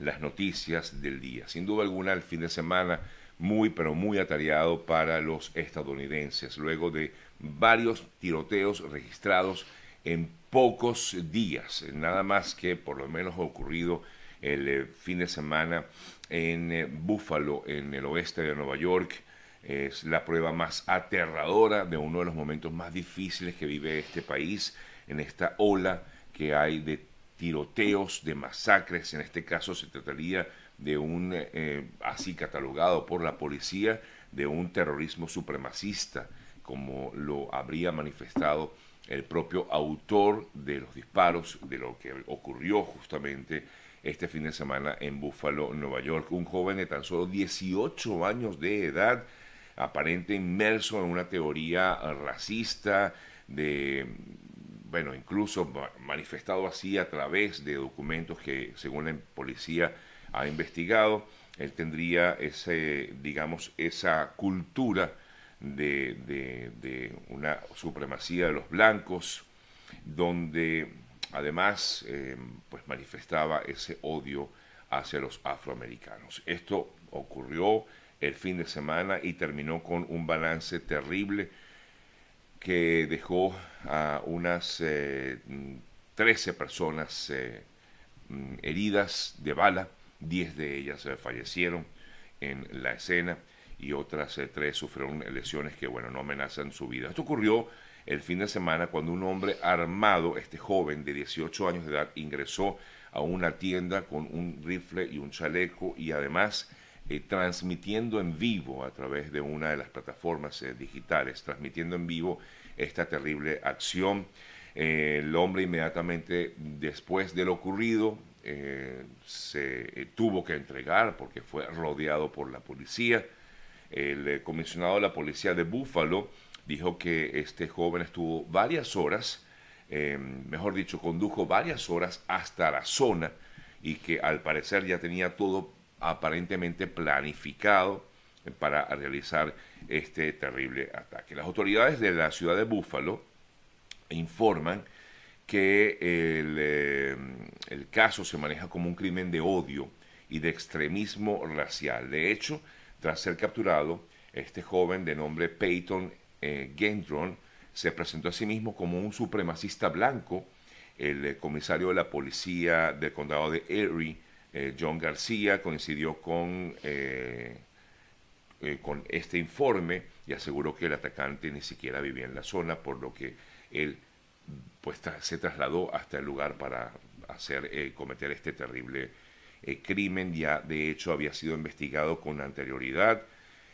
las noticias del día. Sin duda alguna, el fin de semana muy, pero muy atareado para los estadounidenses, luego de varios tiroteos registrados en pocos días, nada más que por lo menos ocurrido el eh, fin de semana en eh, Buffalo, en el oeste de Nueva York. Es la prueba más aterradora de uno de los momentos más difíciles que vive este país en esta ola que hay de tiroteos, de masacres. En este caso se trataría de un, eh, así catalogado por la policía, de un terrorismo supremacista, como lo habría manifestado el propio autor de los disparos, de lo que ocurrió justamente este fin de semana en Buffalo, Nueva York. Un joven de tan solo 18 años de edad, aparente inmerso en una teoría racista, de, bueno, incluso manifestado así a través de documentos que, según la policía ha investigado, él tendría ese, digamos, esa cultura de, de una supremacía de los blancos, donde además eh, pues manifestaba ese odio hacia los afroamericanos. Esto ocurrió el fin de semana y terminó con un balance terrible que dejó a unas 13 eh, personas eh, mm, heridas de bala, 10 de ellas fallecieron en la escena y otras tres sufrieron lesiones que, bueno, no amenazan su vida. Esto ocurrió el fin de semana cuando un hombre armado, este joven de 18 años de edad, ingresó a una tienda con un rifle y un chaleco y además eh, transmitiendo en vivo a través de una de las plataformas eh, digitales, transmitiendo en vivo esta terrible acción. Eh, el hombre inmediatamente después de lo ocurrido se tuvo que entregar porque fue rodeado por la policía. El comisionado de la policía de Búfalo dijo que este joven estuvo varias horas, em, mejor dicho, condujo varias horas hasta la zona y que al parecer ya tenía todo aparentemente planificado para realizar este terrible ataque. Las autoridades de la ciudad de Búfalo informan que el, em, el, caso se maneja como un crimen de odio y de extremismo racial. De hecho, tras ser capturado, este joven de nombre Peyton eh, Gendron se presentó a sí mismo como un supremacista blanco. El eh, comisario de la policía del condado de Erie, eh, John García, coincidió con, con este informe y aseguró que el atacante ni siquiera vivía en la zona, por lo que él pues, se trasladó hasta el lugar para hacer, cometer este terrible crimen. Ya de hecho había sido investigado con anterioridad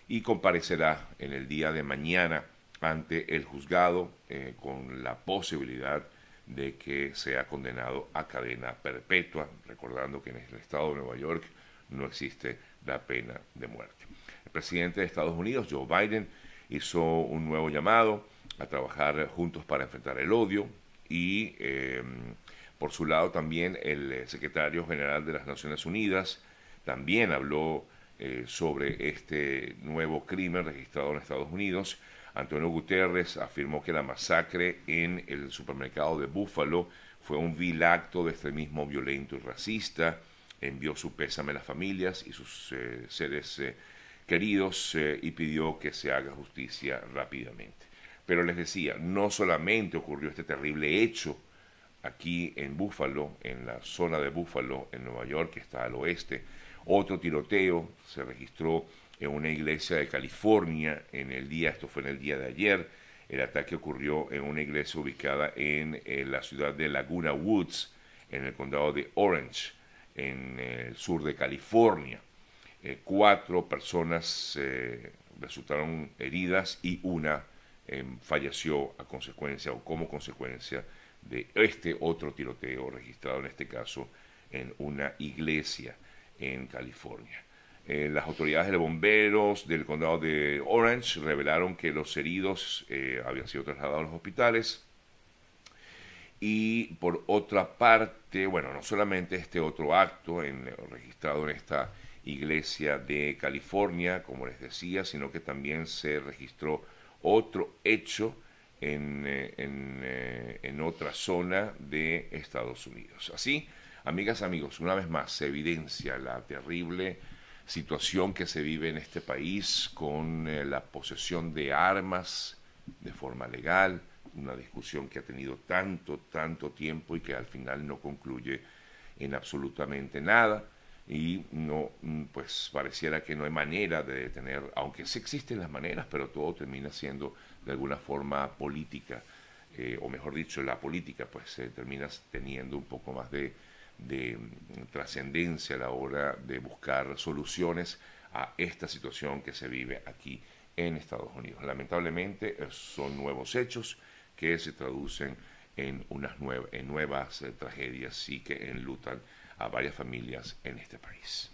y comparecerá en el día de mañana ante el juzgado eh, con la posibilidad de que sea condenado a cadena perpetua, recordando que en el estado de Nueva York no existe la pena de muerte. El presidente de Estados Unidos, Joe Biden, hizo un nuevo llamado a trabajar juntos para enfrentar el odio y em, por su lado también el secretario general de las Naciones Unidas también habló eh, sobre este nuevo crimen registrado en Estados Unidos Antonio Guterres afirmó que la masacre en el supermercado de Búfalo fue un vil acto de extremismo violento y racista. Envió su pésame a las familias y sus eh, seres eh, queridos eh, y pidió que se haga justicia rápidamente. Pero les decía, no solamente ocurrió este terrible hecho aquí en Búfalo, en la zona de Búfalo, en Nueva York, que está al oeste, otro tiroteo se registró en una iglesia de California en el día, esto fue en el día de ayer, el ataque ocurrió en una iglesia ubicada en, la ciudad de Laguna Woods, en el condado de Orange, en el sur de California. Eh, cuatro personas eh, resultaron heridas y una falleció a consecuencia o como consecuencia de este otro tiroteo registrado en este caso en una iglesia en California. Eh, las autoridades de bomberos del condado de Orange revelaron que los heridos eh, habían sido trasladados a los hospitales. Y por otra parte, bueno, no solamente este otro acto registrado en esta iglesia de California, como les decía, sino que también se registró otro hecho en, eh, en otra zona de Estados Unidos. Así, Amigas, amigos, una vez más se evidencia la terrible situación que se vive en este país con eh, la posesión de armas de forma legal, una discusión que ha tenido tanto, tanto tiempo y que al final no concluye en absolutamente nada. Y no, mm, pues pareciera que no hay manera de detener, aunque sí existen las maneras, pero todo termina siendo de alguna forma política, eh, o mejor dicho, la política pues se termina teniendo un poco más de, de mm, trascendencia a la hora de buscar soluciones a esta situación que se vive aquí en Estados Unidos. Lamentablemente eh, son nuevos hechos que se traducen en, unas en nuevas eh, tragedias y que enlutan a varias familias en este país.